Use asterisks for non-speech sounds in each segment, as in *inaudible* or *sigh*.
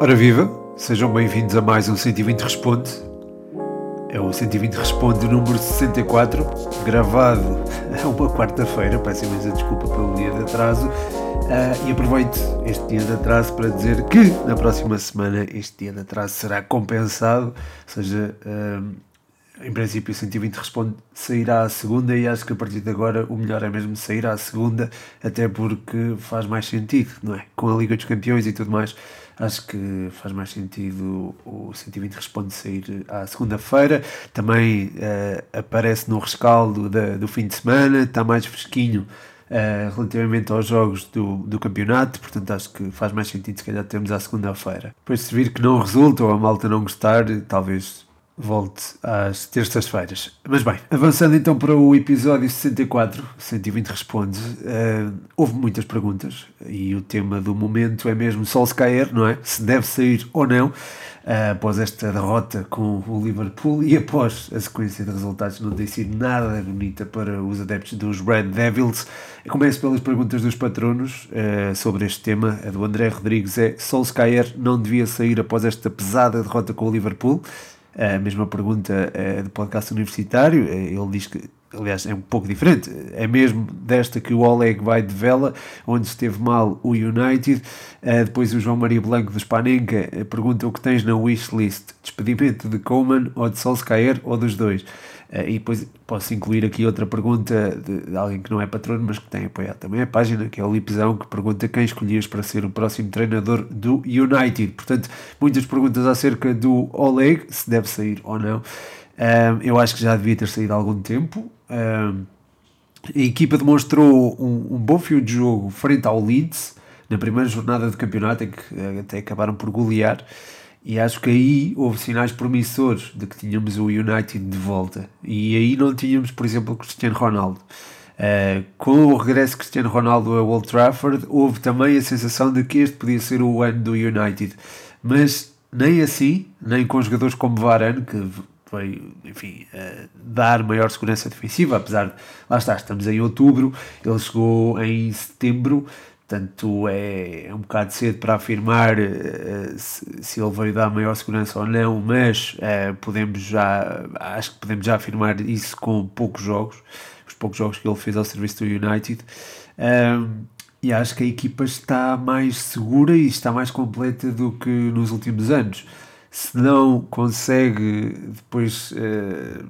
Ora viva, sejam bem-vindos a mais um 120 Responde. É o 120 Responde número 64, gravado *laughs* a uma quarta-feira, peço imensa desculpa pelo dia de atraso, uh, e aproveito este dia de atraso para dizer que na próxima semana este dia de atraso será compensado, ou seja, uh, em princípio o 120 responde sairá à segunda e acho que a partir de agora o melhor é mesmo sair à segunda, até porque faz mais sentido, não é? Com a Liga dos Campeões e tudo mais, acho que faz mais sentido o 120 responde sair à segunda-feira. Também uh, aparece no rescaldo da, do fim de semana, está mais fresquinho. Uh, relativamente aos jogos do, do campeonato, portanto acho que faz mais sentido se calhar termos à segunda-feira. Depois se vir que não resulta ou a malta não gostar, talvez volte às terças-feiras. Mas bem, avançando então para o episódio 64, 120 Responde, uh, houve muitas perguntas e o tema do momento é mesmo Solskjaer, não é? Se deve sair ou não, uh, após esta derrota com o Liverpool e após a sequência de resultados não tem sido nada bonita para os adeptos dos Red Devils. Começo pelas perguntas dos patronos uh, sobre este tema. A do André Rodrigues é Solskjaer não devia sair após esta pesada derrota com o Liverpool? A mesma pergunta é do podcast universitário. Eh, ele diz que, aliás, é um pouco diferente. É mesmo desta que o Oleg vai de vela, onde esteve mal o United. Uh, depois o João Maria Blanco do Spanenka pergunta o que tens na wishlist: despedimento de Coleman ou de Solskjaer ou dos dois. Uh, e depois posso incluir aqui outra pergunta de, alguém que não é patrono, mas que tem apoiado também a página, que é o Lipzão, que pergunta quem escolhias para ser o próximo treinador do United. Portanto, muitas perguntas acerca do Oleg, se deve sair ou não. Eu acho que já devia ter saído há algum tempo. A equipa demonstrou um, um, bom fio de jogo frente ao Leeds na primeira jornada do campeonato, em que eh, até acabaram por golear. E acho que aí houve sinais promissores de que tínhamos o United de volta. E aí não tínhamos, por exemplo, Cristiano Ronaldo. Uh, com o regresso de Cristiano Ronaldo a Old Trafford, houve também a sensação de que este podia ser o ano do United. Mas nem assim, nem com jogadores como Varane, que veio, enfim, uh, dar maior segurança defensiva, apesar de, lá está, estamos em outubro, ele chegou em setembro, Portanto, é, um bocado cedo para afirmar uh, se, se, ele veio dar maior segurança ou não, mas uh, podemos já, acho que podemos já afirmar isso com poucos jogos, os poucos jogos que ele fez ao serviço do United. Um, e acho que a equipa está mais segura e está mais completa do que nos últimos anos. Se não consegue depois uh,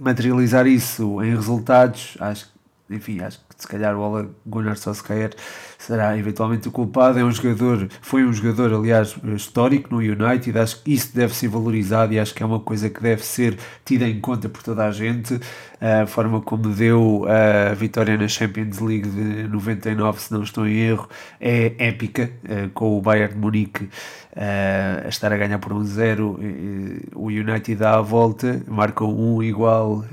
materializar isso em resultados, acho enfim, acho que se calhar o Ole Gunnar Solskjaer será eventualmente o culpado. É um jogador, foi um jogador, aliás, histórico no United. Acho que isso deve ser valorizado e acho que é uma coisa que deve ser tida em conta por toda a gente. A forma como deu a vitória na Champions League de 99, se não estou em erro, é épica, eh, com o Bayern de Munique eh, a estar a ganhar por um zero. Eh, o United dá a volta, marca um igual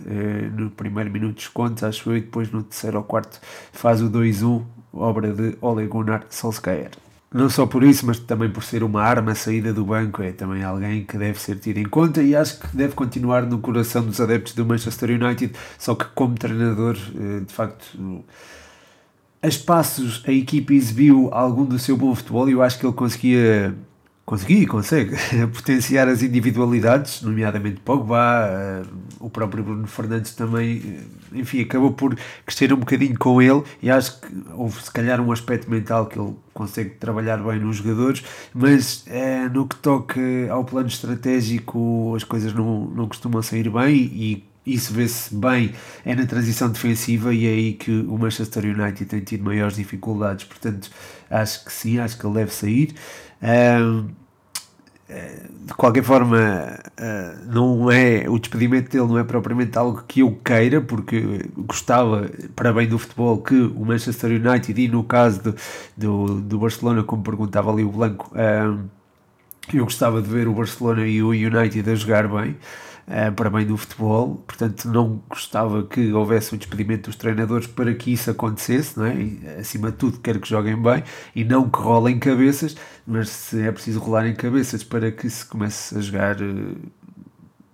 no primeiro minuto de desconto, acho eu, e depois no terceiro ou quarto faz o 2-1 obra de Ole Gunnar Solskjaer. Não só por isso, mas também por ser uma arma saída do banco, é também alguém que deve ser tido em conta e acho que deve continuar no coração dos adeptos do Manchester United, só que como treinador, eh, de facto, a espaços a equipa exibiu algum do seu bom futebol e eu acho que ele conseguia consegui consegue. *laughs* Potenciar as individualidades, nomeadamente Pogba, uh, o próprio Bruno Fernandes também, uh, enfim, acabou por crescer um bocadinho com ele e acho que houve se calhar um aspecto mental que ele consegue trabalhar bem nos jogadores, mas uh, no que toca ao plano estratégico as coisas não, não costumam sair bem e isso vê-se bem é na transição defensiva e é aí que o Manchester United tem tido maiores dificuldades, portanto acho que sim, acho que ele deve sair de qualquer forma, uh, não é o despedimento dele não é propriamente algo que eu queira, porque gostava, para bem do futebol, que o Manchester United e no caso do, do, do Barcelona, como perguntava ali o Blanco, uh, eu gostava de ver o Barcelona e o United a jogar bem uh, para bem do futebol, portanto não gostava que houvesse o despedimento dos treinadores para que isso acontecesse, não é? E, acima de tudo quero que joguem bem e não que rolem cabeças, mas se é preciso rolarem cabeças para que se comece a jogar uh,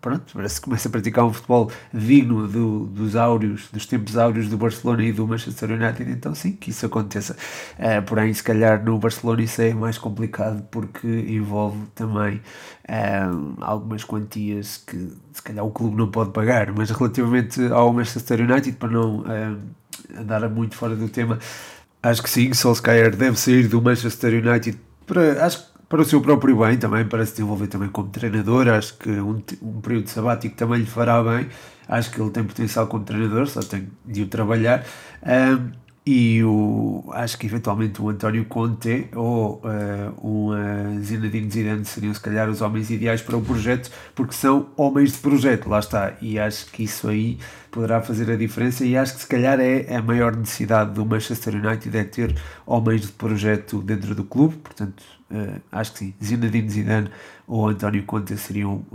pronto, parece que começa a praticar um futebol digno do, dos áureos, dos tempos áureos do Barcelona e do Manchester United, então sim, que isso aconteça. Uh, porém, se calhar no Barcelona isso é mais complicado porque envolve também uh, algumas quantias que se calhar o clube não pode pagar, mas relativamente ao Manchester United, para não uh, andar muito fora do tema, acho que sim, Solskjaer deve sair do Manchester United para, acho que para o seu próprio bem também, para se desenvolver também como treinador. Acho que um, um período sabático também lhe fará bem. Acho que ele tem potencial como treinador, só tem de o trabalhar. Um, e o, acho que eventualmente o António Conte ou uh, um uh, Zinedine Zidane seriam se calhar os homens ideais para o projeto, porque são homens de projeto, lá está. E acho que isso aí poderá fazer a diferença. E acho que se calhar é a maior necessidade do Manchester United é ter homens de projeto dentro do clube. Portanto, uh, acho que sim, Zinedine Zidane ou António Conte seriam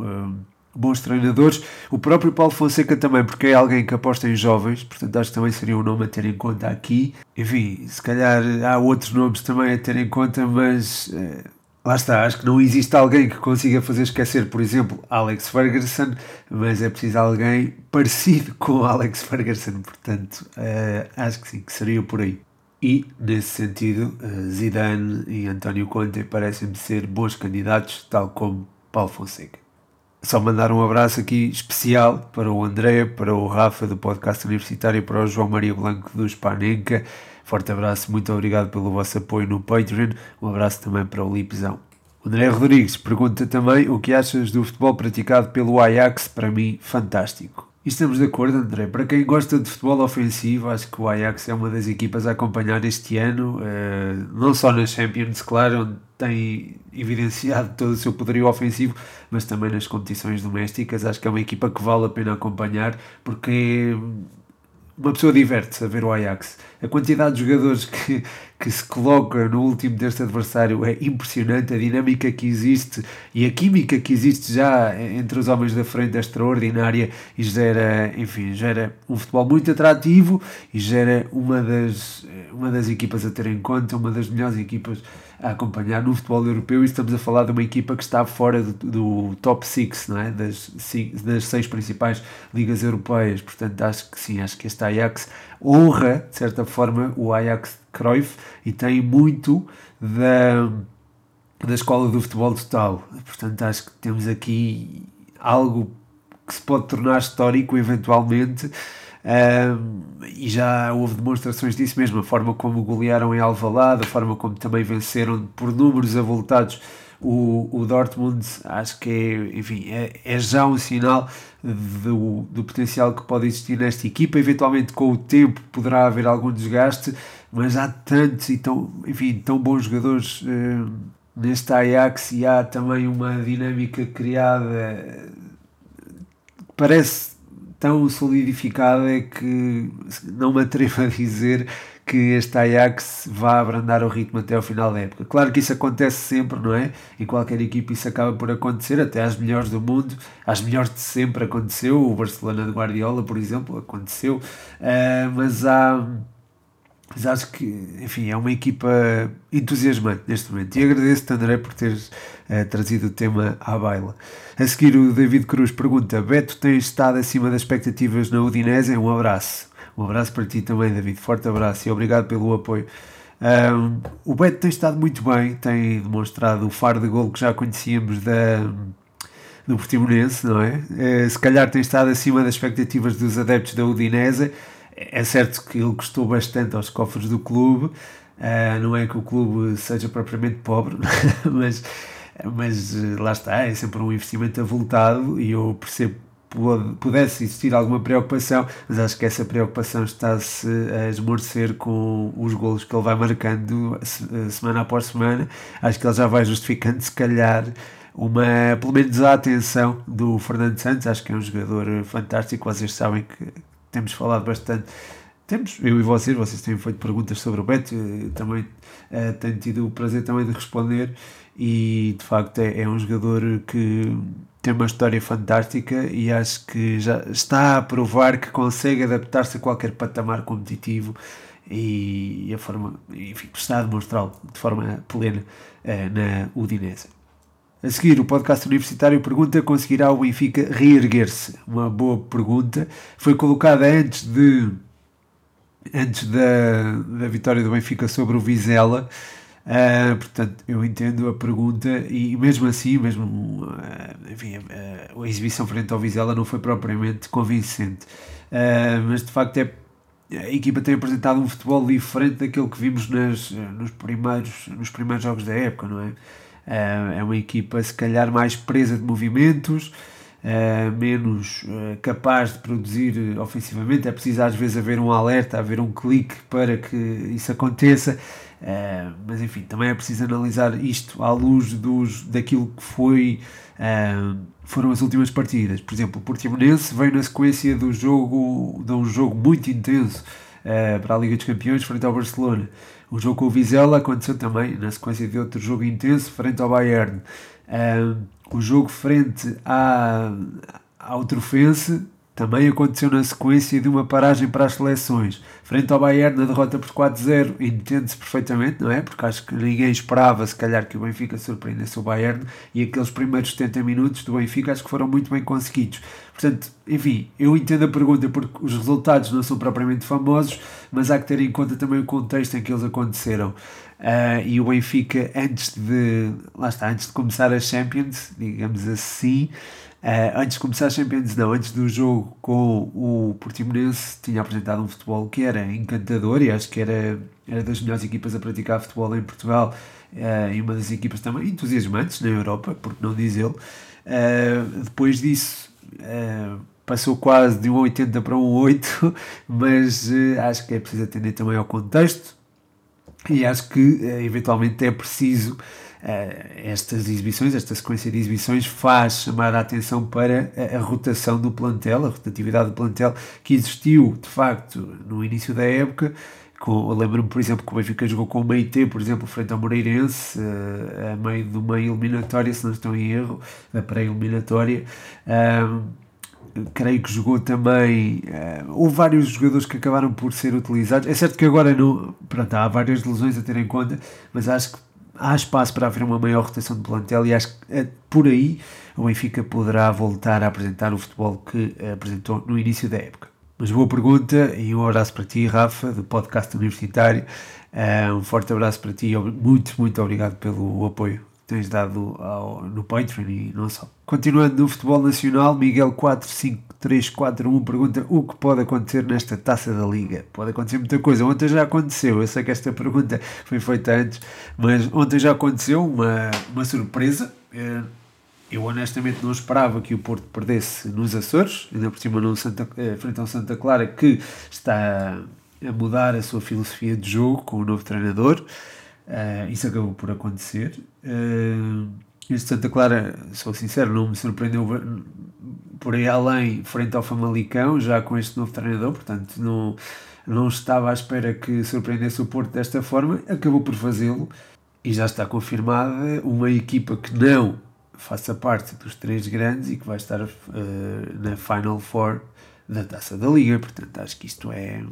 bons treinadores. O próprio Paulo Fonseca também, porque é alguém que aposta em jovens, portanto acho que também seria um nome a ter em conta aqui. Enfim, se calhar há outros nomes também a ter em conta, mas eh, lá está, acho que não existe alguém que consiga fazer esquecer, por exemplo, Alex Ferguson, mas é preciso alguém parecido com Alex Ferguson, portanto eh, acho que sim, que seria por aí. E, nesse sentido, eh, Zidane e António Conte parecem-me ser bons candidatos, tal como Paulo Fonseca. Só mandar um abraço aqui especial para o André, para o Rafa do podcast universitário, para o João Maria Blanco do Spanenka. Forte abraço, muito obrigado pelo vosso apoio no Patreon. Um abraço também para o Lipzão. André Rodrigues pergunta também o que achas do futebol praticado pelo Ajax. Para mim, fantástico. Estamos de acordo, André. Para quem gosta de futebol ofensivo, acho que o Ajax é uma das equipas a acompanhar este ano, eh, não só nas Champions, claro, onde tem evidenciado todo o seu poderio ofensivo, mas também nas competições domésticas. Acho que é uma equipa que vale a pena acompanhar, porque uma pessoa diverte-se a ver o Ajax. A quantidade de jogadores que, que se coloca no último deste adversário é impressionante. A dinâmica que existe e a química que existe já entre os homens da frente é extraordinária e gera, enfim, gera um futebol muito atrativo e gera uma das, uma das equipas a ter em conta, uma das melhores equipas a acompanhar no futebol europeu e estamos a falar de uma equipa que está fora do, do top 6, não é? das, das seis principais ligas europeias. Portanto, acho que sim, acho que este Ajax honra, de certa forma, o Ajax Cruyff e tem muito da, da escola do futebol total. Portanto, acho que temos aqui algo que se pode tornar histórico eventualmente um, e já houve demonstrações disso mesmo, a forma como golearam em Alvalade, a forma como também venceram por números avultados o, o Dortmund, acho que é, enfim, é, é já um sinal do, do potencial que pode existir nesta equipa. Eventualmente, com o tempo, poderá haver algum desgaste, mas há tantos e tão, enfim, tão bons jogadores uh, neste Ajax e há também uma dinâmica criada. Parece tão solidificada que não me atrevo a dizer que este Ajax vá abrandar o ritmo até ao final da época. Claro que isso acontece sempre, não é? Em qualquer equipe isso acaba por acontecer, até às melhores do mundo, às melhores de sempre aconteceu, o Barcelona de Guardiola, por exemplo, aconteceu, uh, mas há mas acho que, enfim, é uma equipa entusiasmante neste momento. E agradeço-te, André, por teres uh, trazido o tema à baila. A seguir, o David Cruz pergunta: Beto, tens estado acima das expectativas na Udinese? Um abraço. Um abraço para ti também, David. Forte abraço e obrigado pelo apoio. Um, o Beto tem estado muito bem, tem demonstrado o faro de gol que já conhecíamos da, do Portimonense, não é? Uh, se calhar tem estado acima das expectativas dos adeptos da Udinese é certo que ele custou bastante aos cofres do clube, uh, não é que o clube seja propriamente pobre, *laughs* mas, mas eh, lá está, é sempre um investimento avultado e eu percebo pudesse existir alguma preocupação, mas acho que essa preocupação está-se a esmorecer com os golos que ele vai marcando eh, semana após semana. Acho que ele já vai justificando, se calhar, uma, pelo menos a atenção do Fernando Santos. Acho que é um jogador fantástico. Vocês sabem que temos falado bastante. Temos, eu e vocês, vocês têm feito perguntas sobre o Beto, eh, também uh, tenho tido o prazer também de responder e de facto é, é um jogador que tem uma história fantástica e acho que já está a provar que consegue adaptar-se a qualquer patamar competitivo e, a forma, enfim, está a demonstrá-lo de forma plena uh, na Udinese. A seguir, o podcast universitário pergunta: conseguirá o Benfica reerguer-se? Uma boa pergunta. Foi colocada antes de antes da, da vitória do Benfica sobre o Vizela. Uh, portanto, eu entendo a pergunta e mesmo assim, mesmo uh, enfim, uh, a exibição frente ao Vizela não foi propriamente convincente. mas de facto é, a equipa tem apresentado um futebol diferente daquilo que vimos nas, nos, primeiros, nos primeiros jogos da época, não é? é uma equipa se calhar mais presa de movimentos, menos capaz de produzir ofensivamente. É preciso às vezes haver um alerta, haver um clique para que isso aconteça. Mas enfim, também é preciso analisar isto à luz dos, daquilo que foi, foram as últimas partidas. Por exemplo, o Portimonense veio na sequência do jogo, de um jogo muito intenso para a Liga dos Campeões frente ao Barcelona. O jogo com o Vizela aconteceu também na sequência de outro jogo intenso frente ao Bayern. o jogo frente à, ao Trofense também aconteceu na sequência de uma paragem para as seleções. Frente ao Bayern, na derrota por 4-0, entende-se perfeitamente, não é? Porque acho que ninguém esperava, se calhar, que o Benfica surpreendesse o Bayern e aqueles primeiros 70 minutos do Benfica acho que foram muito bem conseguidos. Portanto, enfim, eu entendo a pergunta porque os resultados não são propriamente famosos, mas há que ter em conta também o contexto em que eles aconteceram. Uh, e o Benfica, antes de, lá está, antes de começar a Champions, digamos assim, antes de começar a Champions, não, antes do jogo com o Portimonense, tinha apresentado um futebol que era encantador e acho que era, era das melhores equipas a praticar futebol em Portugal uh, e uma das equipas também entusiasmantes na Europa, porque não dizê-lo. Uh, depois disso, passou quase de um 80 para um 8, *laughs* mas acho que é preciso atender também ao contexto e acho que eventualmente é preciso uh, estas exibições, esta sequência de exibições faz chamar a atenção para a, a rotação do plantel, a rotatividade do plantel que existiu de facto no início da época. Lembro-me, por exemplo, que o Benfica jogou com o Meite, por exemplo, frente ao Moreirense, uh, a meio de uma eliminatória, se não estou em erro, da pré-eliminatória. Creio que jogou também. Uh, houve vários jogadores que acabaram por ser utilizados. É certo que agora não, pronto, há várias lesões a ter em conta, mas acho que há espaço para haver uma maior rotação de plantel e acho que é por aí o Benfica poderá voltar a apresentar o futebol que apresentou no início da época. Mas boa pergunta e um abraço para ti, Rafa, do podcast universitário. Uh, um forte abraço para ti e muito, muito obrigado pelo apoio tens dado ao, no Patreon e não só. Continuando no futebol nacional, Miguel 45341 pergunta o que pode acontecer nesta taça da Liga. Pode acontecer muita coisa. Ontem já aconteceu, eu sei que esta pergunta foi feita antes, mas ontem já aconteceu uma, uma surpresa. Eh, eu honestamente não esperava que o Porto perdesse nos Açores, ainda por cima no Santa, eh, frente ao Santa Clara, que está a mudar a sua filosofia de jogo com o novo treinador. Uh, isso acabou por acontecer. Este Santa Clara, sou sincero, não me surpreendeu por aí além, frente ao Famalicão, já com este novo treinador, portanto não, não estava à espera que surpreendesse o Porto desta forma, acabou por fazê-lo. E já está confirmada uma equipa que não faça parte dos três grandes e que vai estar uh, na Final Four da Taça da Liga, portanto acho que isto é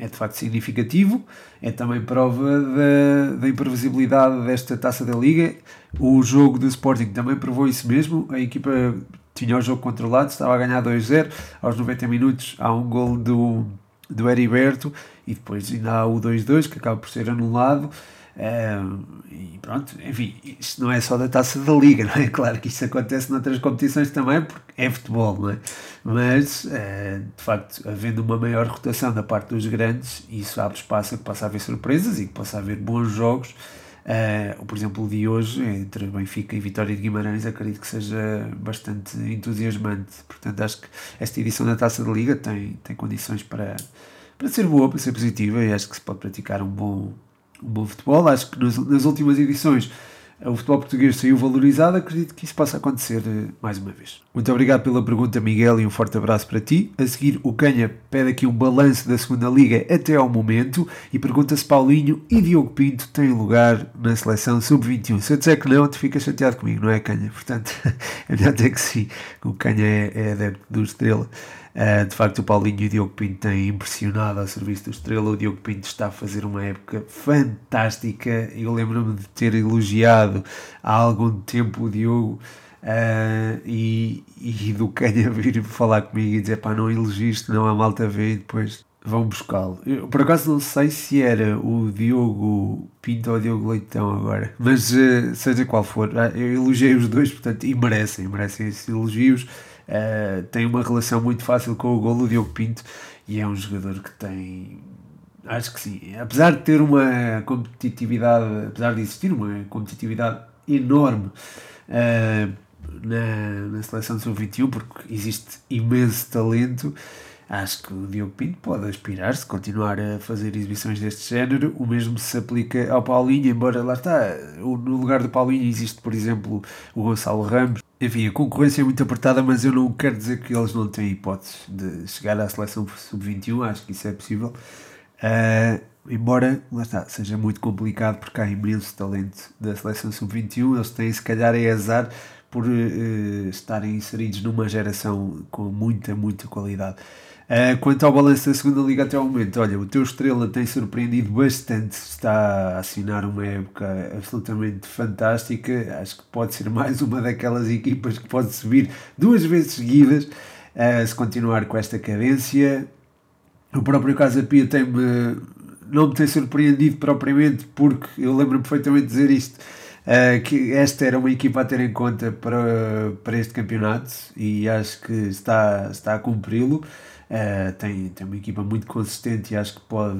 é de facto significativo, é também prova da, da imprevisibilidade desta taça da Liga. O jogo do Sporting também provou isso mesmo. A equipa tinha o jogo controlado, estava a ganhar 2-0. Aos 90 minutos há um gol do, do Heriberto e depois ainda há o 2-2 que acaba por ser anulado. E pronto, enfim, isto não é só da taça da liga, *laughs* não é? Claro que isto acontece noutras competições também, porque é futebol, não é? Mas, uh, de facto, havendo uma maior rotação da parte dos grandes, isso abre espaço a que possa haver surpresas e que possa haver bons jogos. Uh, por exemplo, o de hoje, entre Benfica e Vitória de Guimarães, acredito que seja bastante entusiasmante. Portanto, acho que esta edição da taça da liga tem, tem condições para, para ser boa, para ser positiva e acho que se pode praticar um bom um bom futebol. Acho que nas, nas últimas edições o futebol português saiu valorizado, acredito que isso possa acontecer uh, mais uma vez. Muito obrigado pela pergunta, Miguel, e um forte abraço para ti. A seguir, o Canha pede aqui um balanço da segunda Liga até ao momento e pergunta se Paulinho e Diogo Pinto têm lugar na seleção sub-21. Se eu disser que não, tu ficas chateado comigo, não é, Canha? Portanto, *laughs* é melhor dizer que sim, o Canha é, é adepto do Estrela. Uh, de facto, o Paulinho e o Diogo Pinto têm impressionado ao serviço do Estrela. O Diogo Pinto está a fazer uma época fantástica. Eu lembro-me de ter elogiado há algum tempo o Diogo. Uh, e, e do Canha vir falar comigo e dizer pá, não elogiste, não a malta vê e depois vão buscá-lo. Por acaso não sei se era o Diogo Pinto ou o Diogo Leitão agora, mas uh, seja qual for, ah, eu elogiei os dois, portanto, e merecem, merecem esses elogios. Uh, tem uma relação muito fácil com o golo Diogo Pinto e é um jogador que tem. Acho que sim, apesar de ter uma competitividade, apesar de existir uma competitividade enorme uh, na, na seleção do sub-21, porque existe imenso talento Acho que o Diogo Pinto pode aspirar-se, continuar a fazer exibições deste género. O mesmo se aplica ao Paulinho, embora lá está, no lugar do Paulinho existe, por exemplo, o Gonçalo Ramos. Enfim, a concorrência é muito apertada, mas eu não quero dizer que eles não têm hipótese de chegar à seleção sub-21, acho que isso é possível. Uh, embora, lá está, seja muito complicado porque há imenso talento da seleção sub-21, eles têm se calhar é azar por uh, estarem inseridos numa geração com muita, muita qualidade. Uh, quanto ao balanço da segunda liga até ao momento, olha, o teu Estrela tem surpreendido bastante, está a assinar uma época absolutamente fantástica, acho que pode ser mais uma daquelas equipas que pode subir duas vezes seguidas, uh, se continuar com esta cadência. O próprio Casa Pia tem-me, não me tem surpreendido propriamente, porque eu lembro-me perfeitamente de dizer isto, Uh, que esta era uma equipa a ter em conta para, para este campeonato e acho que está, está a cumpri-lo. Uh, tem, tem uma equipa muito consistente e acho que pode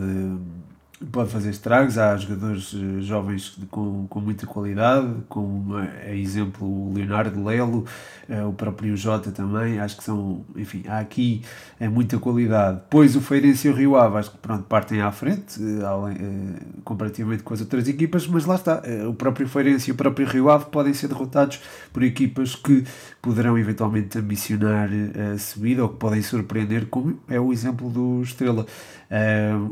pode fazer estragos. Há jogadores eh, jovens com, com muita qualidade, como é exemplo o Leonardo Lelo, eh, o próprio Jota também. Acho que são, enfim, há aqui é muita qualidade. Depois o Feirense e o Rio Ave, acho que pronto, partem à frente, comparativamente com as outras equipas, mas lá está, o próprio Feirense e o próprio Rio Ave podem ser derrotados por equipas que poderão eventualmente ambicionar a subida ou que podem surpreender, como é o exemplo do Estrela.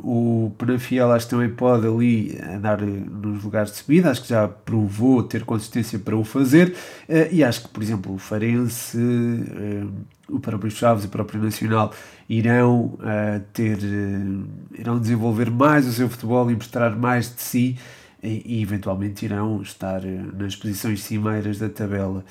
O Penafiel acho que também pode ali andar nos lugares de subida, acho que já provou ter consistência para o fazer, uh, e acho que, por exemplo, o Farense, uh, o próprio Chaves e o próprio Nacional irão uh, ter, irão desenvolver mais o seu futebol e mostrar mais de si, e, e eventualmente irão estar nas posições cimeiras da tabela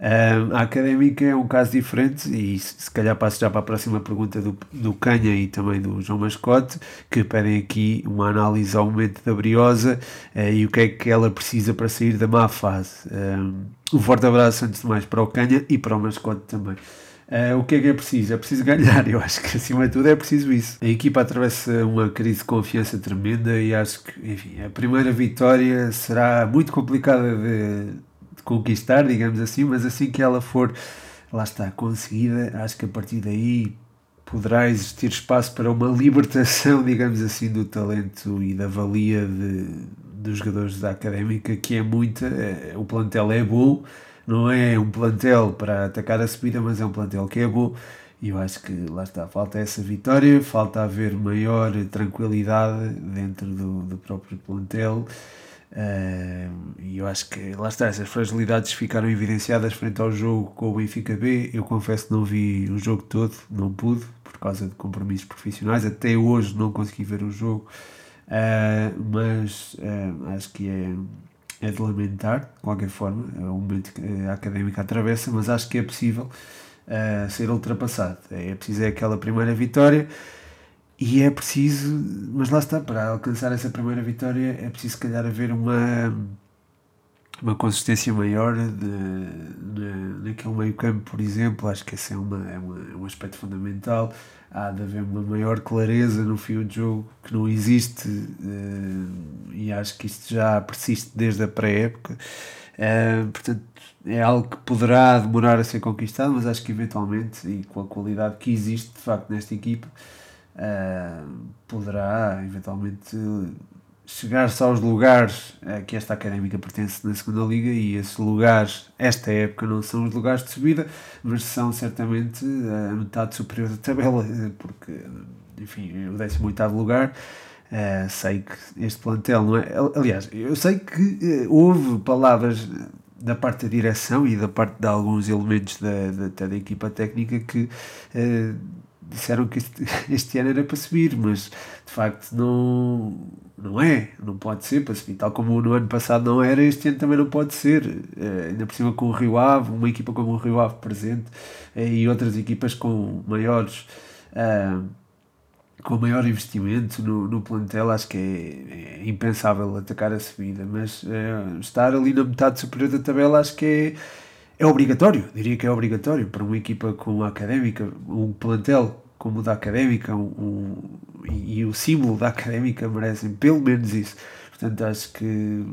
a académica é um caso diferente e se calhar passo já para a próxima pergunta do, do Canha e também do João Mascote, que pedem aqui uma análise ao momento da Briosa uh, e o que é que ela precisa para sair da má fase. um forte abraço antes de mais para o Canha e para o Mascote também. Uh, o que é que é preciso? É preciso ganhar, eu acho que acima de tudo é preciso isso. A equipa atravessa uma crise de confiança tremenda e acho que, enfim, a primeira vitória será muito complicada de, conquistar, digamos assim, mas assim que ela for, lá está, conseguida, acho que a partir daí poderá existir espaço para uma libertação, *laughs* digamos assim, do talento e da valia de, dos jogadores da académica, que é muita. É, o plantel é bom, não é um plantel para atacar a subida, mas é um plantel que é bom. E eu acho que lá está, falta essa vitória, falta haver maior tranquilidade dentro do, do próprio plantel. E eu acho que lá está, essas fragilidades ficaram evidenciadas frente ao jogo com o Benfica B. Eu confesso que não vi o jogo todo, não pude, por causa de compromissos profissionais. Até hoje não consegui ver o jogo, uh, mas uh, acho que é, é de lamentar, de qualquer forma. É um momento que a académica atravessa, mas acho que é possível ser ultrapassado. É preciso é aquela primeira vitória e é preciso, mas lá está, para alcançar essa primeira vitória é preciso, se calhar, haver uma, uma consistência maior de, de, naquele meio-campo, por exemplo. Acho que esse é, uma, é, uma, é um aspecto fundamental. Há de haver uma maior clareza no fio de jogo que não existe, uh, e acho que isto já persiste desde a pré-época. Uh, portanto, é algo que poderá demorar a ser conquistado, mas acho que eventualmente, e com a qualidade que existe de facto nesta equipa uh, poderá eventualmente chegar-se aos lugares uh, que esta académica pertence na segunda liga e esses lugares, esta época, não são os lugares de subida, mas são certamente a metade superior da tabela, porque, enfim, o 18 lugar. Uh, sei que este plantel não é. Aliás, eu sei que uh, houve palavras da parte da direção e da parte de alguns elementos da, da, da equipa técnica que uh, disseram que *laughs* este, ano era para subir, mas de facto não, não é, não pode ser para subir, tal como no ano passado não era, este ano também não pode ser, uh, ainda por cima com o Rio Ave, uma equipa como o Rio Ave presente uh, e outras equipas com maiores uh, com maior investimento no, no plantel, acho que é, é impensável atacar a subida, mas estar ali na metade superior da tabela acho que é é obrigatório, diria que é obrigatório para uma equipa como a Académica, um plantel como o da Académica um, um, e, o símbolo da Académica merecem pelo menos isso. Portanto, acho que,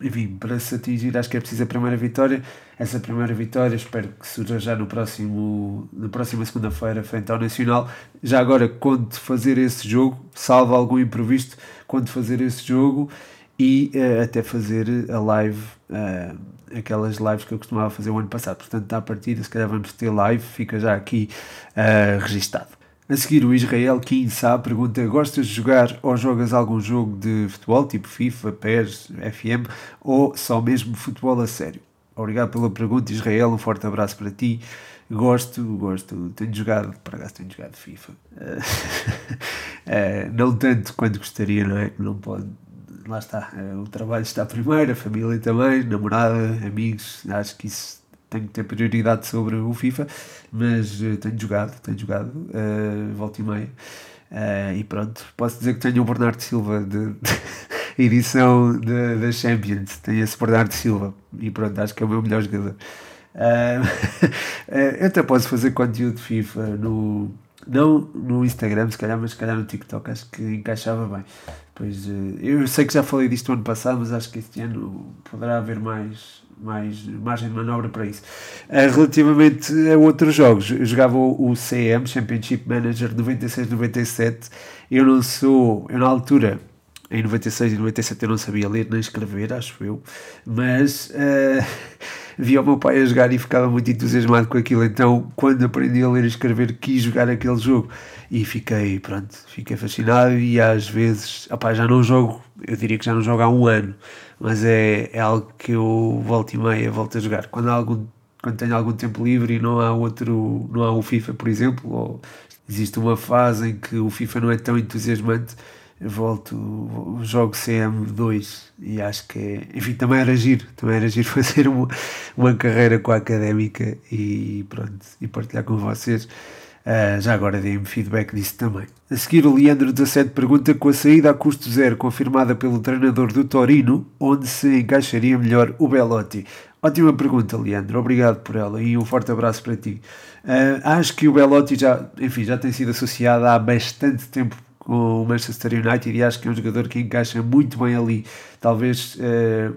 enfim, para se atingir, acho que é preciso a primeira vitória. Essa primeira vitória espero que surja já no próximo, na próxima segunda-feira, frente ao Nacional. Já agora, quando fazer esse jogo, salvo algum imprevisto, quando fazer esse jogo e uh, até fazer a live. Uh, aquelas lives que eu costumava fazer o ano passado. Portanto, à partida, se calhar vamos ter live, fica já aqui uh, registado. A seguir, o Israel Kinsá pergunta: Gostas de jogar ou jogas algum jogo de futebol, tipo FIFA, PES, FM, ou só mesmo futebol a sério? Obrigado pela pergunta, Israel. Um forte abraço para ti. Gosto, gosto. Tenho jogado, por acaso tenho jogado FIFA. *laughs* Não tanto quanto gostaria, não é? Não pode lá está, eh, o trabalho está primeiro, a família também, namorada, amigos, acho que isso tem que ter prioridade sobre o FIFA, mas uh, tenho jogado, tenho jogado, uh, volta e meia, uh, e pronto, posso dizer que tenho o Bernardo Silva de, de *laughs* edição da Champions, tenho esse Bernardo Silva, e pronto, acho que é o meu melhor jogador. Uh, *laughs* eu até posso fazer conteúdo de FIFA no, não no Instagram, se calhar, mas se calhar no TikTok, acho que encaixava bem. Pois, eh, eu sei que já falei disto ano passado, mas acho que este ano poderá haver mais, mais margem de manobra para isso. Eh, relativamente a outros jogos, eu jogava o CM, Championship Manager 96-97. Eu não sou, eu na altura, em 96 e 97 eu não sabia ler nem escrever, acho eu, mas. Uh, via o meu pai a jogar e ficava muito entusiasmado com aquilo. Então, quando aprendi a ler e escrever, quis jogar aquele jogo e fiquei, pronto, fiquei fascinado. E às vezes, opá, já não jogo, eu diria que já não jogo há um ano, mas é, é algo que eu volto e meia volto a jogar. Quando, há algum, quando tenho algum tempo livre e não há outro, não há o FIFA, por exemplo, ou existe uma fase em que o FIFA não é tão entusiasmante volto, jogo CM2 e acho que é, enfim, também era giro, também era giro *laughs* fazer uma, uma carreira com a académica e pronto, e partilhar com vocês. Uh, já agora dei-me feedback disso também. A seguir, o Leandro17 pergunta: com a saída a custo zero confirmada pelo treinador do Torino, onde se encaixaria melhor o Belotti? Ótima pergunta, Leandro. Obrigado por ela e um forte abraço para ti. Uh, acho que o Belotti já, enfim, já tem sido associado há bastante tempo com o Manchester United e acho que é um jogador que encaixa muito bem ali. Talvez, eh,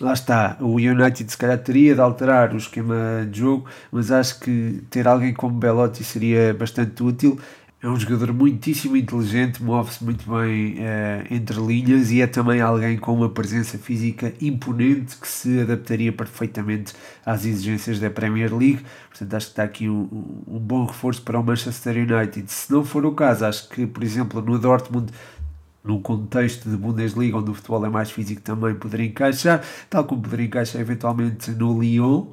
lá está, o United se calhar teria de alterar o esquema de jogo, mas acho que ter alguém como Belotti seria bastante útil é um jogador muitíssimo inteligente, move-se muito bem uh, entre linhas e é também alguém com uma presença física imponente que se adaptaria perfeitamente às exigências da Premier League. Portanto, acho que está aqui um, um bom reforço para o Manchester United. Se não for o caso, acho que, por exemplo, no Dortmund num contexto de Bundesliga onde o futebol é mais físico também poderia encaixar, tal como poderia encaixar eventualmente no Lyon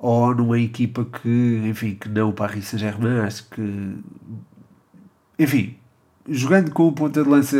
ou numa equipa que, enfim, que não o Paris Saint-Germain, acho que enfim, jogando com o ponta de lança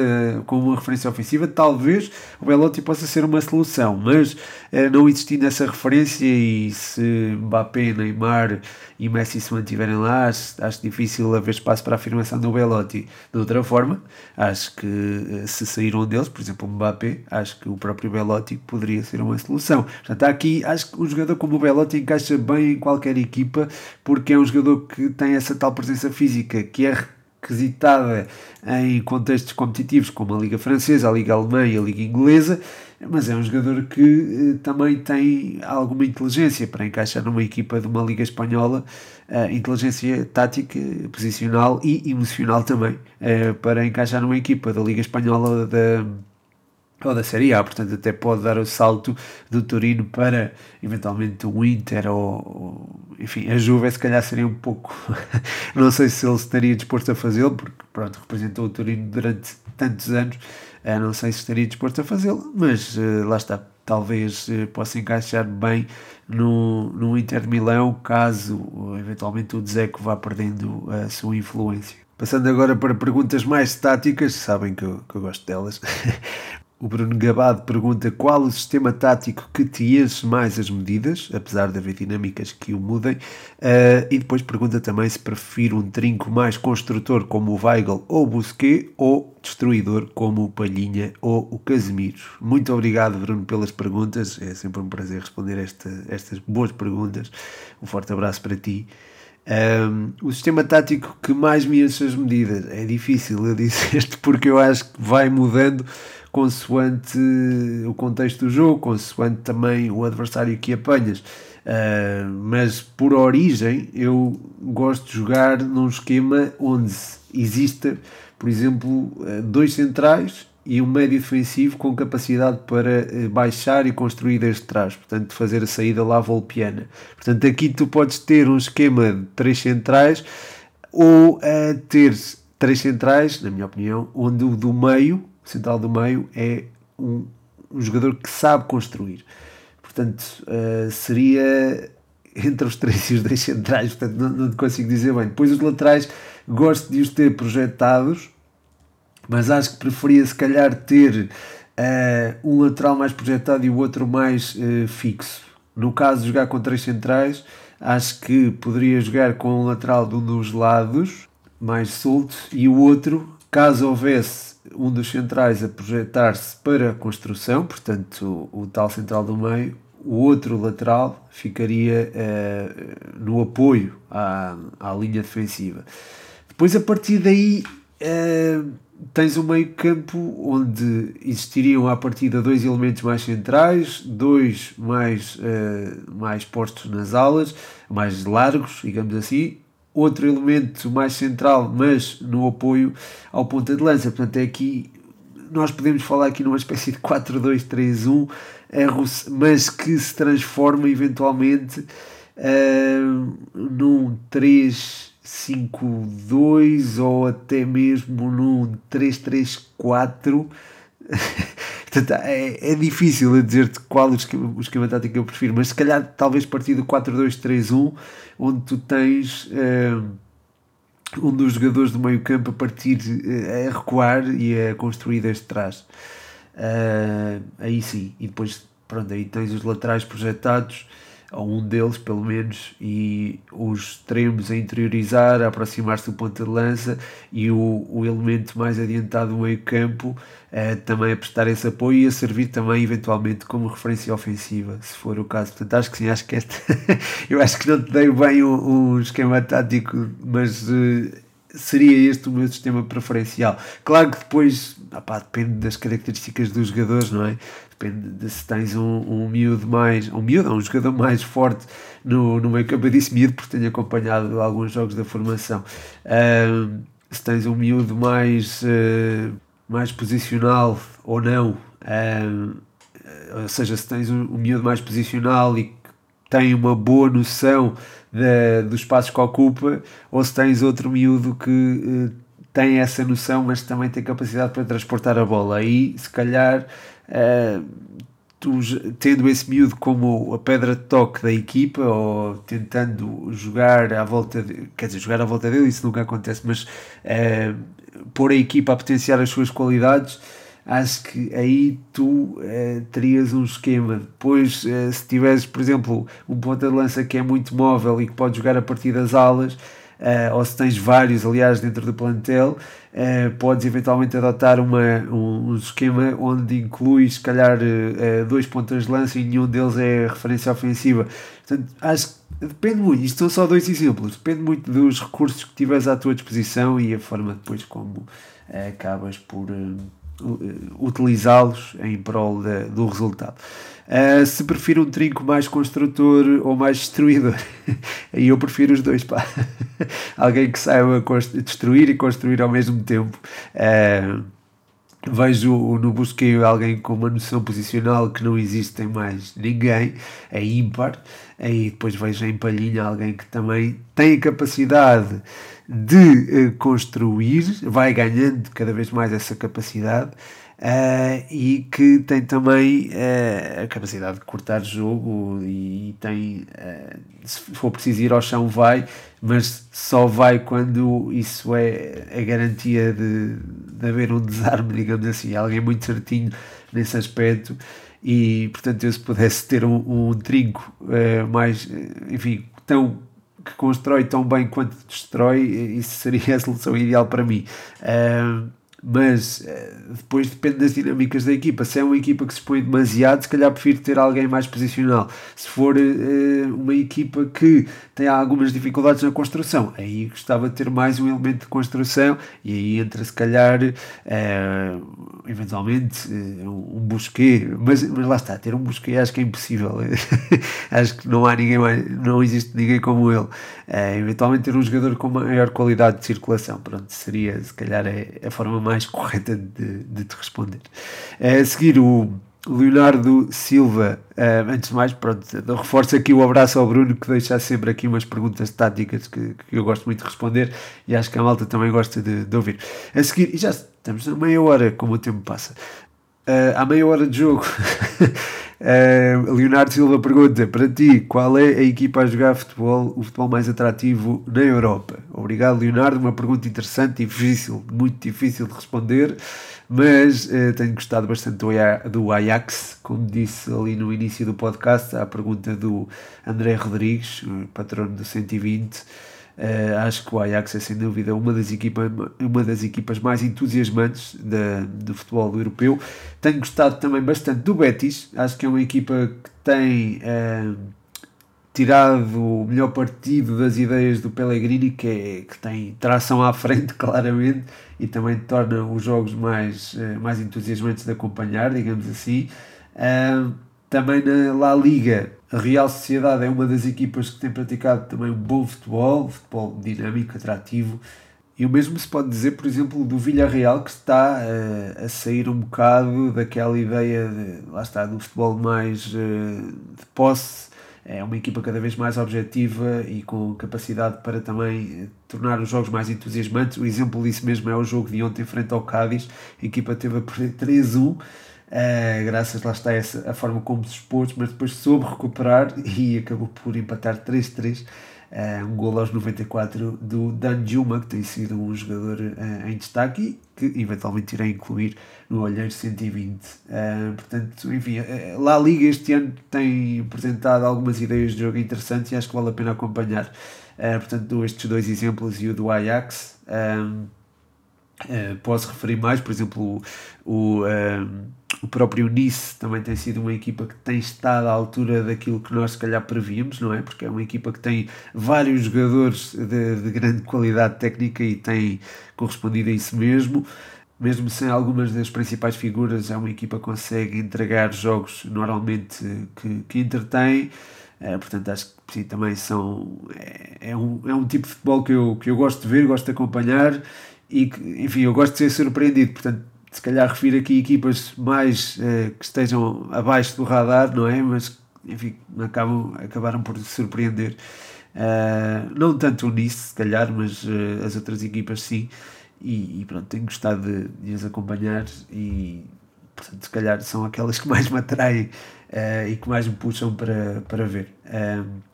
com uma referência ofensiva, talvez o Belotti possa ser uma solução, mas eh, não existindo essa referência e se Mbappé, Neymar e Messi se mantiverem lá, acho, acho difícil haver espaço para a afirmação do Belotti. De outra forma, acho que eh, se sair um deles, por exemplo o Mbappé, acho que o próprio Belotti poderia ser uma solução. Portanto, aqui, acho que um jogador como o Belotti encaixa bem em qualquer equipa, porque é um jogador que tem essa tal presença física que é requisitada em contextos competitivos como a Liga Francesa, a Liga Alemã e a Liga Inglesa, mas é um jogador que eh, também tem alguma inteligência para encaixar numa equipa de uma Liga Espanhola, uh, inteligência tática, posicional e emocional também, uh, para encaixar numa equipa da Liga Espanhola da ou da Série A, portanto até pode dar o salto do Torino para eventualmente o Inter ou, ou enfim, a Juve se calhar seria um pouco *laughs* não sei se ele estaria disposto a fazê-lo, porque pronto, representou o Torino durante tantos anos, uh, não sei se estaria disposto a fazê-lo, mas uh, lá está, talvez uh, possa encaixar bem no, no Inter de Milão, caso eventualmente o Dzeko vá perdendo a sua influência. Passando agora para perguntas mais táticas, sabem que eu, que eu gosto delas. *laughs* O Bruno Gabado pergunta qual o sistema tático que te enche mais as medidas, apesar de haver dinâmicas que o mudem, uh, e depois pergunta também se prefiro um trinco mais construtor como o Weigl ou o Busquet ou destruidor como o Palhinha ou o Casemiro. Muito obrigado, Bruno, pelas perguntas. É sempre um prazer responder esta, estas boas perguntas. Um forte abraço para ti. Um, o sistema tático que mais me enche as medidas é difícil eu dizer *laughs* isto porque eu acho que vai mudando consoante o contexto do jogo, consoante também o adversário que apanhas. Uh, mas por origem eu gosto de jogar num esquema onde exista, por exemplo, ah, dois centrais e um médio defensivo com capacidade para ah, baixar e construir desde trás, portanto fazer a saída lá volpiana. Portanto aqui tu podes ter um esquema de três centrais ou uh, ter três centrais, na minha opinião, onde o do meio central do meio é um, um jogador que sabe construir. Portanto, uh, seria entre os três e os dois centrais, portanto, não, não consigo dizer bem. Depois, os laterais, gosto de os ter projetados, mas acho que preferia, se calhar, ter uh, um lateral mais projetado e o outro mais uh, fixo. No caso jogar com três centrais, acho que poderia jogar com um lateral de um dos lados, mais solto, e o outro, caso houvesse um dos centrais a projetar-se para a construção, portanto, o, o, tal central do meio, o outro lateral ficaria uh, no apoio à, à linha defensiva. Depois, a partir daí, uh, tens um meio-campo onde existiriam à partida dois elementos mais centrais, dois mais, uh, mais postos nas alas, mais largos, digamos assim, outro elemento mais central, mas no apoio ao ponta de lança. Portanto, é aqui nós podemos falar aqui numa espécie de 4-2-3-1, mas que se transforma eventualmente uh, num 3-5-2 ou até mesmo num 3-3-4. *laughs* Portanto, é, é difícil dizer-te qual o esquema, o esquema tático que eu prefiro, mas se calhar talvez partir do 4-2-3-1, onde tu tens uh, um dos jogadores do meio campo a partir uh, a recuar e a construir desde trás. Uh, aí sim, e depois pronto, aí tens os laterais projetados ou um deles pelo menos, e os extremos a interiorizar, a aproximar-se do ponto de lança e o, o elemento mais adiantado do meio campo eh, também a prestar esse apoio e a servir também eventualmente como referência ofensiva, se for o caso. Portanto, acho que sim, acho que esta *laughs* eu acho que não te dei bem um, esquema tático, mas uh, seria este o meu sistema preferencial. Claro que depois opá, depende das características dos jogadores, não é? Depende de se tens um, um miúdo mais, um miúdo, um jogador mais forte no, no meio campo. Eu disse miúdo porque tenho acompanhado alguns jogos da formação. Uh, se tens um miúdo mais, uh, mais posicional ou não, uh, ou seja, se tens um, um miúdo mais posicional e tem uma boa noção de, dos espaços que ocupa, ou se tens outro miúdo que uh, tem essa noção, mas também tem capacidade para transportar a bola. Aí, se calhar, uh, tu, tendo esse miúdo como a pedra de toque da equipa, ou tentando jogar à volta, quer dizer, jogar à volta dele, isso nunca acontece, mas uh, pôr a equipa a potenciar as suas qualidades acho que aí tu eh, terias um esquema. Depois, eh, se tiveres, por exemplo, um ponta de lança que é muito móvel e que pode jogar a partir das alas, eh, ou se tens vários, aliás, dentro do plantel, podes eventualmente adotar uma, um, um, esquema onde incluis, se calhar, dois pontas de lança e nenhum deles é referência ofensiva. Portanto, acho que depende muito, isto são só dois exemplos, depende muito dos recursos que tiveres à tua disposição e a forma depois como acabas por utilizá-los em prol de, do resultado. Uh, se prefiro um trinco mais construtor ou mais destruidor, *laughs* aí eu prefiro os dois. Pá. *laughs* Alguém que saiba destruir e construir ao mesmo tempo. Uh, vejo no Busqueio alguém com uma noção posicional que não existe em mais ninguém, é ímpar. Aí depois vejo em Palhinha alguém que também tem a capacidade de uh, construir, vai ganhando cada vez mais essa capacidade. Uh, e que tem também uh, a capacidade de cortar jogo e, tem, uh, se for preciso ir ao chão, vai, mas só vai quando isso é a garantia de, de haver um desarme, digamos assim, alguém muito certinho nesse aspecto. E portanto, eu se pudesse ter um, um trinco mais, enfim, tão que constrói tão bem quanto destrói, isso seria a solução ideal para mim. Mas eh, depois depende das dinâmicas da equipa. Se é uma equipa que se expõe demasiado, se calhar prefiro ter alguém mais posicional. Se for uh, uma equipa que tem algumas dificuldades na construção, aí gostava de ter mais um elemento de construção e aí entra se calhar uh, eventualmente um busquê, mas, mas lá está, ter um busquê acho que é impossível. *laughs* acho que não há ninguém mais, não existe ninguém como ele. eventualmente ter um jogador com maior qualidade de circulação, pronto, seria se calhar é a forma mais mais correta de, de te responder. A seguir, o Leonardo Silva, uh, antes de mais, pronto, reforço aqui o abraço ao Bruno que deixa sempre aqui umas perguntas táticas que, que eu gosto muito de responder e acho que a malta também gosta de, de ouvir. A seguir, e já estamos a meia hora, como o tempo passa. Uh, à meia hora de jogo, uh, *laughs* Leonardo Silva pergunta para ti qual é a equipa a jogar futebol, o futebol mais atrativo na Europa. Obrigado, Leonardo. Uma pergunta interessante, difícil, muito difícil de responder, mas uh, tenho gostado bastante do, do Ajax, como disse ali no início do podcast, a pergunta do André Rodrigues, patrono do 120. Uh, acho que o Ajax é sem dúvida uma das equipas, uma das equipas mais entusiasmantes da, do futebol europeu. Tenho gostado também bastante do Betis, acho que é uma equipa que tem uh, tirado o melhor partido das ideias do Pellegrini, que, é, que tem tração à frente *laughs* claramente e também torna os jogos mais, uh, mais entusiasmantes de acompanhar, digamos assim. também na La Liga a Real Sociedade é uma das equipas que tem praticado também um bom futebol, futebol dinâmico, atrativo. E o mesmo se pode dizer, por exemplo, do Villarreal, que está uh, a sair um bocado daquela ideia, de, lá está, do futebol mais uh, de posse. É uma equipa cada vez mais objetiva e com capacidade para também eh, tornar os jogos mais entusiasmantes. O exemplo disso mesmo é o jogo de ontem frente ao Cádiz. A equipa teve a perder 3-1 Uh, graças lá está essa, a forma como se expôs, mas depois soube recuperar *laughs* e acabou por empatar 3-3. Uh, eh, um gol aos 94 do Dan Juma, que tem sido um jogador uh, em destaque e que eventualmente irei incluir no Olheiro 120. portanto, enfim, lá a Liga este ano tem apresentado algumas ideias de jogo interessantes e acho que vale a pena acompanhar. portanto, dou estes dois exemplos e o do Ajax. posso referir mais, por exemplo, o, o o próprio Nice também tem sido uma equipa que tem estado à altura daquilo que nós se calhar prevíamos, não é? Porque é uma equipa que tem vários jogadores de, de grande qualidade técnica e tem correspondido a isso mesmo. Mesmo sem algumas das principais figuras, é uma equipa que consegue entregar jogos normalmente que, que entretém. É, portanto, acho que sim, também são. É, é, um, é um tipo de futebol que eu, que eu gosto de ver, gosto de acompanhar e que, enfim, eu gosto de ser surpreendido. Portanto, se calhar refiro aqui equipas mais uh, que estejam abaixo do radar, não é? Mas, enfim, acabam, acabaram por surpreender. Uh, não tanto o Nice, se calhar, mas uh, as outras equipas sim. E, e, pronto, tenho gostado de, de as acompanhar e, portanto, se calhar são aquelas que mais me atraem uh, e que mais me puxam para, para ver.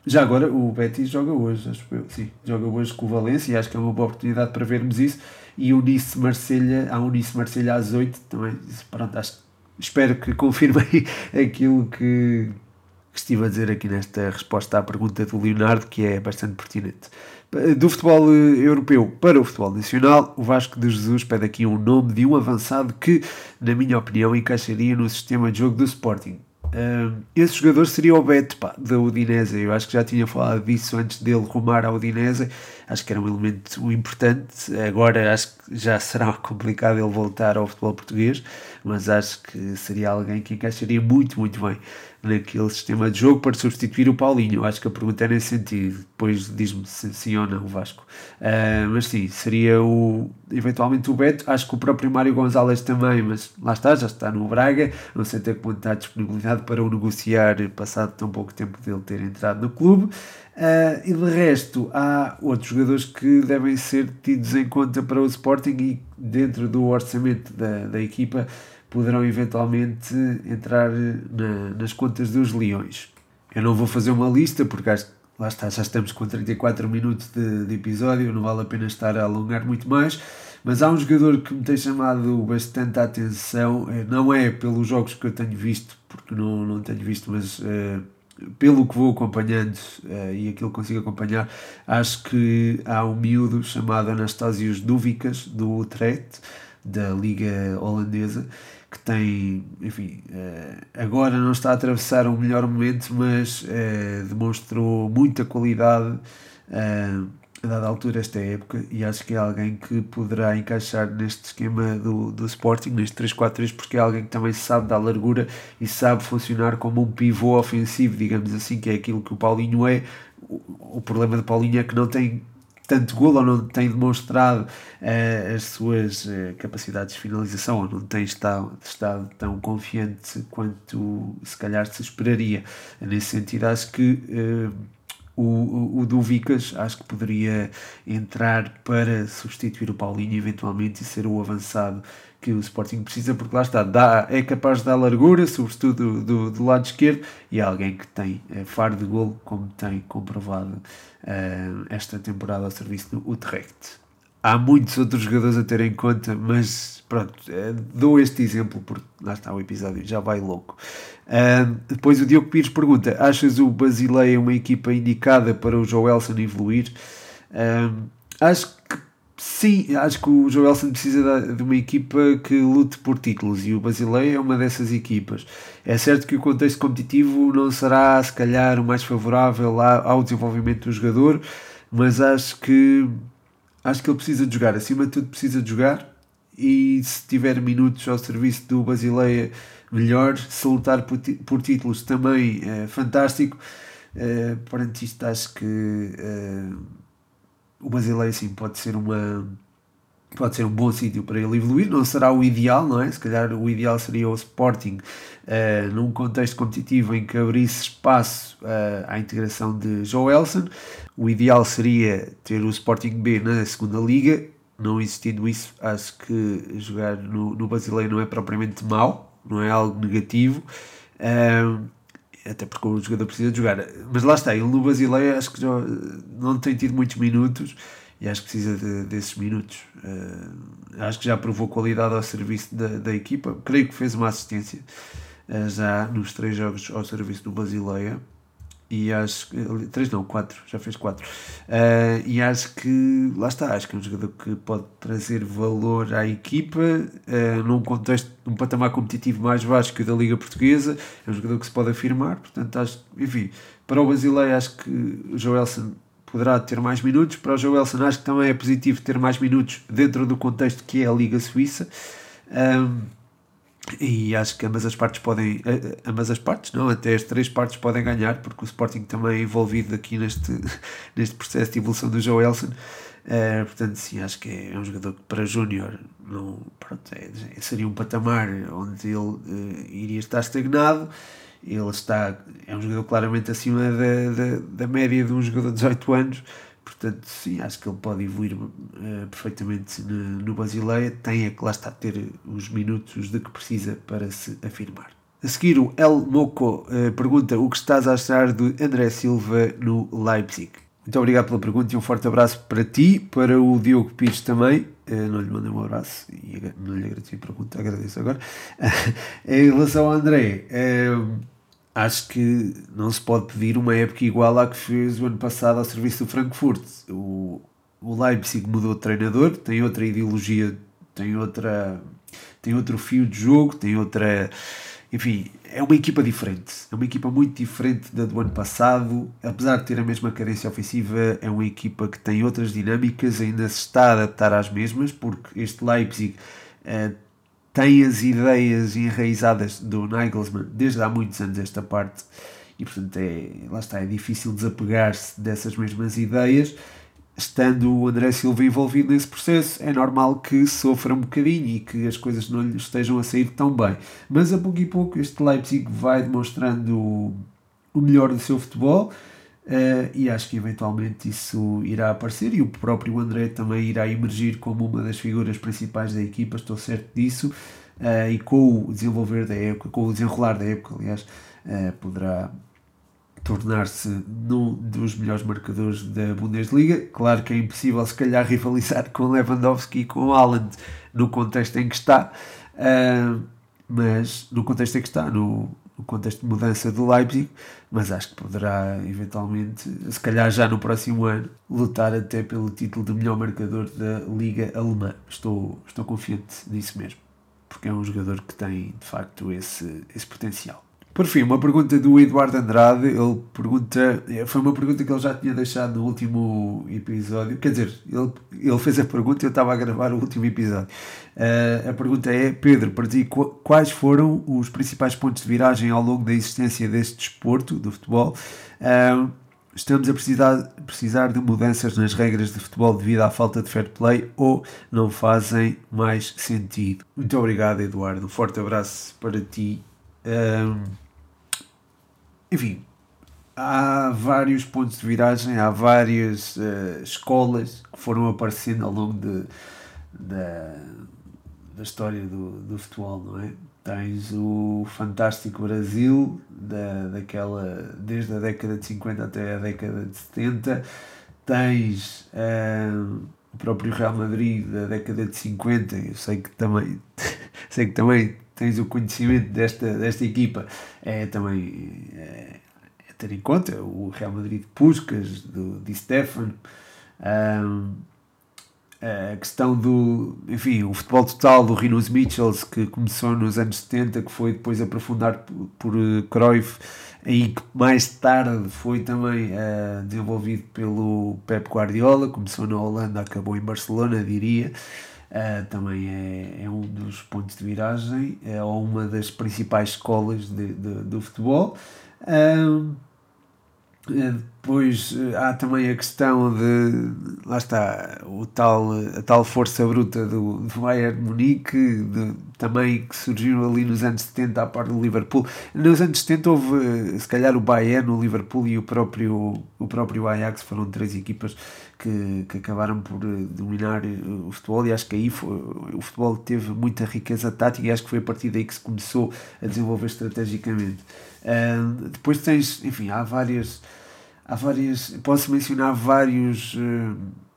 já agora, o Betis joga hoje, acho eu, sim, joga hoje com o Valência e acho que é uma boa oportunidade para vermos isso e o Nice Marselha, há um Nice Marselha às 8 também, pronto, acho, espero que confirmem *laughs* aquilo que, que estive a dizer aqui nesta resposta à pergunta do Leonardo, que é bastante pertinente. Do futebol eh, europeu para o futebol nacional, o Vasco de Jesus pede aqui um nome de um avançado que, na minha opinião, encaixaria no sistema de jogo do Sporting. Uh, esse jogador seria o Beto pá, da Udinese. Eu acho que já tinha falado disso antes dele rumar à Udinese. Acho que era um elemento importante. Agora acho que já será *laughs* complicado ele voltar ao futebol português, mas acho que seria alguém que encaixaria muito, muito bem naquele sistema de jogo para substituir o Paulinho. Acho que a pergunta é nesse sentido. Depois diz-me se sim ou não Vasco. Uh, mas sim, seria o, eventualmente o Beto. Acho que o próprio Mário Gonzalez também, mas lá está, já está no Braga. Não sei até quanto está a disponibilidade para o negociar, passado tão pouco tempo dele ter entrado no clube. Uh, e de resto, há outros jogadores que devem ser tidos em conta para o Sporting e dentro do orçamento da, da equipa poderão eventualmente entrar na, nas contas dos Leões. Eu não vou fazer uma lista porque acho lá está, já estamos com 34 minutos de, de, episódio, não vale a pena estar a alongar muito mais. Mas há um jogador que me tem chamado bastante a atenção, eh, não é pelos jogos que eu tenho visto, porque não, não tenho visto, mas uh, pelo que vou acompanhando uh, e aquilo que consigo acompanhar, acho que há um miúdo chamado Anastásios Dúvicas, do Utrecht, da Liga Holandesa, que tem, enfim, uh, agora não está a atravessar um melhor momento, mas demonstrou muita qualidade a dada altura esta época e acho que é alguém que poderá encaixar neste esquema do, do Sporting, neste 3-4-3, porque é alguém que também sabe dar largura e sabe funcionar como um pivô ofensivo, digamos assim, que é aquilo que o Paulinho é. O, o problema do Paulinho é que não tem tanto golo ou não tem demonstrado uh, as suas uh, capacidades de finalização ou não tem estado, estado tão confiante quanto se calhar se esperaria. Nesse sentido, acho que uh, o, o, Duvicas acho que poderia entrar para substituir o Paulinho eventualmente e ser o avançado que o Sporting precisa, porque lá está, dá, é capaz de dar largura, sobretudo do, do, do lado esquerdo, e é alguém que tem é, faro de golo, como tem comprovado uh, esta temporada ao serviço do Utrecht. Há muitos outros jogadores a ter em conta, mas pronto, uh, dou este exemplo porque lá está o episódio, já vai louco. Depois o Diogo Pires pergunta: Achas o Basileia uma equipa indicada para o Joelson evoluir? Acho que sim, acho que o Joelson precisa de uma equipa que lute por títulos e o Basileia é uma dessas equipas. É certo que o contexto competitivo não será, se calhar, o mais favorável ao desenvolvimento do jogador, mas acho que acho que ele precisa de jogar, acima de tudo, precisa de jogar. E se tiver minutos ao serviço do Basileia melhor, se lutar por, títulos também é fantástico. Uh, perante isto, acho que uh, o Basileia sim pode ser uma pode ser um bom sítio para ele evoluir, não será o ideal, não é? Se calhar o ideal seria o Sporting uh, num contexto competitivo em que abrisse espaço uh, à integração de Joelson. O ideal seria ter o Sporting B na segunda liga. Não existindo isso, acho que jogar no, no Basileia não é propriamente mau, não é algo negativo. Um, até porque o jogador precisa de jogar. Mas lá está, ele no Basileia acho que já não tem tido muitos minutos e acho que precisa de, desses minutos. Uh, acho que já provou qualidade ao serviço da, da equipa. Creio que fez uma assistência uh, já nos três jogos ao serviço do Basileia e acho. Três não, quatro, já fez quatro. Uh, e acho que lá está, acho que é um jogador que pode trazer valor à equipa uh, num contexto, num patamar competitivo mais baixo que o da Liga Portuguesa. É um jogador que se pode afirmar, portanto, acho, enfim, para o Basileia acho que o Joelson poderá ter mais minutos. Para o Joelson acho que também é positivo ter mais minutos dentro do contexto que é a Liga Suíça. Um, e acho que ambas as partes podem, eh, ambas as partes, não, até as três partes podem ganhar, porque o Sporting também é envolvido aqui neste, *laughs* neste processo de evolução do Joelson. Uh, portanto, sim, acho que é, um jogador que para Júnior não, pronto, é, seria um patamar onde ele uh, iria estar estagnado. Ele está, é um jogador claramente acima da, da, da média de um jogador de 18 anos Portanto, sim, acho que ele pode evoluir uh, perfeitamente no, no Basileia. Tem é que lá está ter os minutos de que precisa para se afirmar. A seguir, o El Moco uh, pergunta o que estás a achar do André Silva no Leipzig. Muito obrigado pela pergunta e um forte abraço para ti, para o Diogo Pires também. Uh, não lhe mandei um abraço e não lhe agradeci a pergunta, agradeço agora. *laughs* em relação ao André, acho que não se pode pedir uma época igual à que fez o ano passado ao serviço do Frankfurt. O, o Leipzig mudou de treinador, tem outra ideologia, tem outra tem outro fio de jogo, tem outra enfim, é uma equipa diferente, é uma equipa muito diferente da do ano passado, apesar de ter a mesma cadência ofensiva, é uma equipa que tem outras dinâmicas, ainda se está a adaptar às mesmas, porque este Leipzig uh, tem as ideias enraizadas do Nagelsmann desde há muitos anos esta parte e portanto é, lá está, é difícil desapegar-se dessas mesmas ideias. Estando o André Silva envolvido nesse processo é normal que sofra um bocadinho e que as coisas não lhe estejam a sair tão bem. Mas a pouco e pouco este Leipzig vai demonstrando o melhor do seu futebol Uh, e acho que eventualmente isso irá aparecer e o próprio André também irá emergir como uma das figuras principais da equipa, estou certo disso. uh, e com o desenvolver da época, com o desenrolar da época, aliás, uh, poderá tornar-se num dos melhores marcadores da Bundesliga. Claro que é impossível, se calhar, rivalizar com Lewandowski e com Haaland no contexto em que está, mas no contexto em que está, no, no contexto de mudança do Leipzig, mas acho que poderá eventualmente, se calhar já no próximo ano, lutar até pelo título de melhor marcador da Liga Alemã. Estou, estou confiante nisso mesmo, porque é um jogador que tem de facto esse, esse potencial. Por fim, uma pergunta do Eduardo Andrade. Ele pergunta. Foi uma pergunta que ele já tinha deixado no último episódio. Quer dizer, ele, ele fez a pergunta e eu estava a gravar o último episódio. Uh, a pergunta é: Pedro, para ti, quais foram os principais pontos de viragem ao longo da existência deste desporto, do futebol? Uh, estamos a precisar, precisar de mudanças nas regras de futebol devido à falta de fair play ou não fazem mais sentido? Muito obrigado, Eduardo. Um forte abraço para ti. Uh, enfim, há vários pontos de viragem, há várias uh, escolas que foram aparecendo ao longo de, da, da história do, do futebol, não é? Tens o fantástico Brasil, da, daquela, desde a década de 50 até a década de 70, tens uh, o próprio Real Madrid da década de 50, eu sei que também, *laughs* sei que também tens o conhecimento desta, desta equipa, é também é, é ter em conta o Real Madrid de Puskas, do Di Stefano, um, a questão do, enfim, o futebol total do Rinos Mitchells que começou nos anos 70, que foi depois aprofundado por, por eh, Cruyff, aí que mais tarde foi também uh, desenvolvido pelo Pep Guardiola, começou na Holanda, acabou em Barcelona, diria. Uh, também é, é, um dos pontos de viragem, é uma das principais escolas de, de do futebol. Uh, depois há também a questão de lá está o tal, a tal força bruta do, do Bayern Munique de, também que surgiu ali nos anos 70 à parte do Liverpool nos anos 70 houve se calhar o Bayern, o Liverpool e o próprio, o próprio Ajax foram três equipas que, que acabaram por eh, dominar eh, o futebol e acho que aí foi, o futebol teve muita riqueza tática e acho que foi a partir daí que se começou a desenvolver estrategicamente. Uh, depois tens, enfim, há várias, há várias, posso mencionar vários, uh,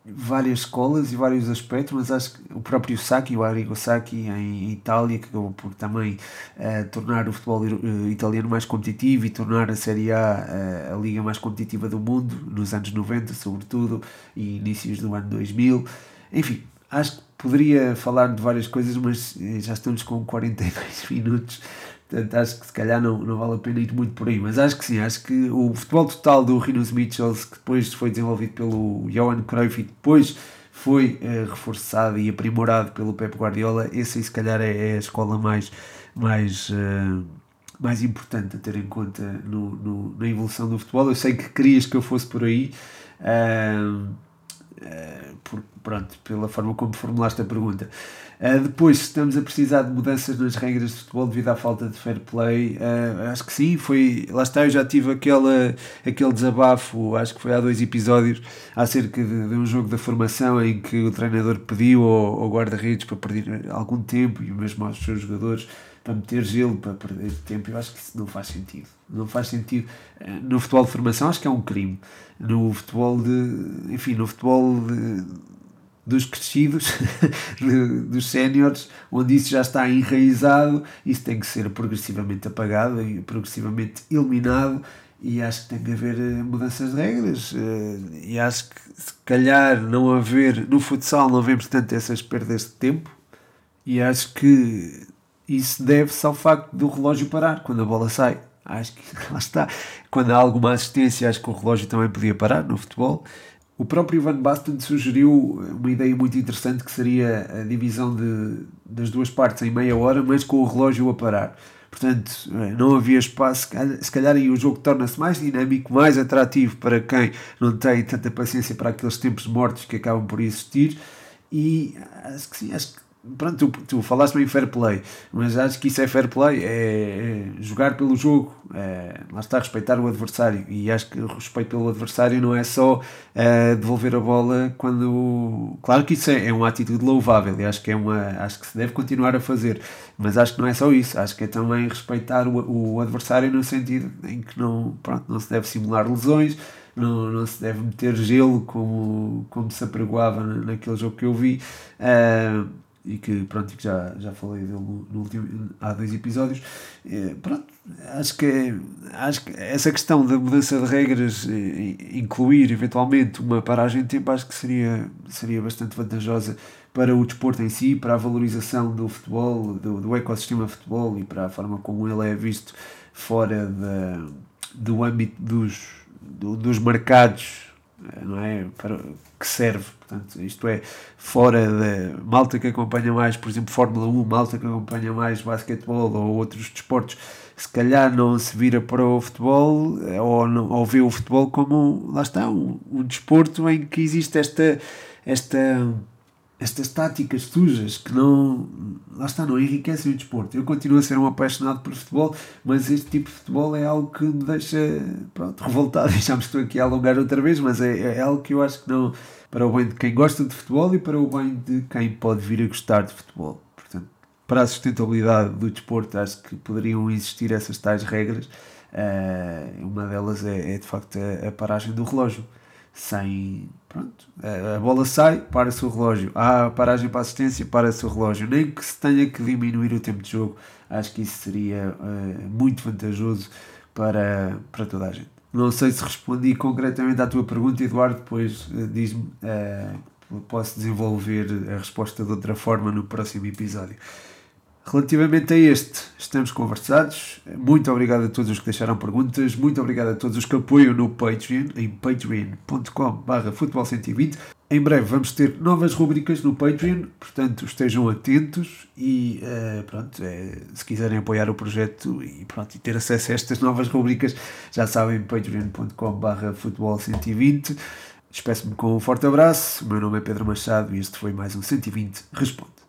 várias escolas e vários aspectos, mas acho que o próprio Sacchi, o Arrigo Sacchi em Itália, que acabou por também uh, tornar o futebol uh, italiano mais competitivo e tornar a Série A uh, a liga mais competitiva do mundo, nos anos 90 sobretudo, e inícios do ano 2000. Enfim, acho que poderia falar de várias coisas, mas já estamos com 42 *laughs* minutos, Portanto, acho que se calhar não, não vale a pena ir muito por aí, mas acho que sim, acho que o futebol total do Rinos Mitchells, que depois foi desenvolvido pelo Johan Cruyff e depois foi eh, reforçado e aprimorado pelo Pep Guardiola, esse aí se calhar é, é a escola mais, mais, uh, mais importante a ter em conta no, no, na evolução do futebol. Eu sei que querias que eu fosse por aí, uh, uh, por, pronto, pela forma como formulaste a pergunta. Uh, depois, estamos a precisar de mudanças nas regras de futebol devido à falta de fair play. Uh, acho que sim, foi. Lá está, eu já tive aquela, aquele desabafo, acho que foi há dois episódios, acerca de, de um jogo da formação em que o treinador pediu ao, ao guarda-redes para perder algum tempo e mesmo aos seus jogadores para meter gelo, para perder tempo. Eu acho que isso não faz sentido. Não faz sentido. Eh, no futebol de formação, acho que é um crime. No futebol de. Enfim, no futebol de dos crescidos, *laughs* dos séniores, onde isso já está enraizado, isso tem que ser progressivamente apagado e progressivamente eliminado e acho que tem que haver eh, mudanças de regras eh, e acho que se calhar não haver no futsal não vemos tanto essas perdas de tempo e acho que isso deve-se ao facto do relógio parar quando a bola sai acho que *laughs* lá está quando há alguma assistência acho que o relógio também podia parar no futebol o próprio Van Basten sugeriu uma ideia muito interessante que seria a divisão de, das duas partes em meia hora, mas com o relógio a parar. Portanto, não havia espaço, se calhar aí o jogo torna-se mais dinâmico, mais atrativo para quem não tem tanta paciência para aqueles tempos mortos que acabam por existir. E acho que sim, acho que pronto, tu, tu falaste em fair play, mas acho que isso é fair play, é, é jogar pelo jogo, é, lá está, respeitar o adversário, e acho que o respeito pelo adversário não é só é, devolver a bola quando, claro que isso é, é uma atitude louvável, e acho que é uma, acho que se deve continuar a fazer, mas acho que não é só isso, acho que é também respeitar o, o adversário no sentido em que não, pronto, não se deve simular lesões, não, não se deve meter gelo como, como se apregoava naquele jogo que eu vi. Uh, e que pronto que já, já falei dele no, último, há dois episódios. É, pronto, acho que, acho que essa questão da mudança de regras incluir eventualmente uma paragem de tempo acho que seria, seria bastante vantajosa para o desporto em si, para a valorização do futebol, do, do ecossistema futebol e para a forma como ele é visto fora da, do âmbito dos, do, dos mercados não é? Para, que serve, portanto, isto é, fora da malta que acompanha mais, por exemplo, Fórmula 1, malta que acompanha mais basquetebol ou outros desportos, se calhar não se vira para o futebol ou, não, ou vê o futebol como, lá está, um, um desporto em que existe esta, esta estas táticas sujas que não, lá está, não enriquecem o desporto. Eu continuo a ser um apaixonado por futebol, mas este tipo de futebol é algo que me deixa pronto, revoltado. *laughs* Já me estou aqui a alongar outra vez, mas é, é algo que eu acho que não, para o bem de quem gosta de futebol e para o bem de quem pode vir a gostar de futebol. Portanto, para a sustentabilidade do desporto, acho que poderiam existir essas tais regras. Uh, uma delas é, é de facto a, a paragem do relógio sem. Pronto, a bola sai, para-se o relógio. Há paragem para assistência, para-se o relógio. Nem que se tenha que diminuir o tempo de jogo, acho que isso seria uh, muito vantajoso para, para toda a gente. Não sei se respondi concretamente à tua pergunta, Eduardo, depois uh, diz-me. Uh, posso desenvolver a resposta de outra forma no próximo episódio. Relativamente a este, estamos conversados. Muito obrigado a todos os que deixaram perguntas. Muito obrigado a todos os que apoiam no Patreon, em patreon.com.br futebol120. Em breve vamos ter novas rubricas no Patreon, portanto estejam atentos e uh, pronto, é, se quiserem apoiar o projeto e, pronto, e ter acesso a estas novas rubricas, já sabem, patreon.com.br futebol120. Despeço-me com um forte abraço. O meu nome é Pedro Machado e este foi mais um 120 Responde.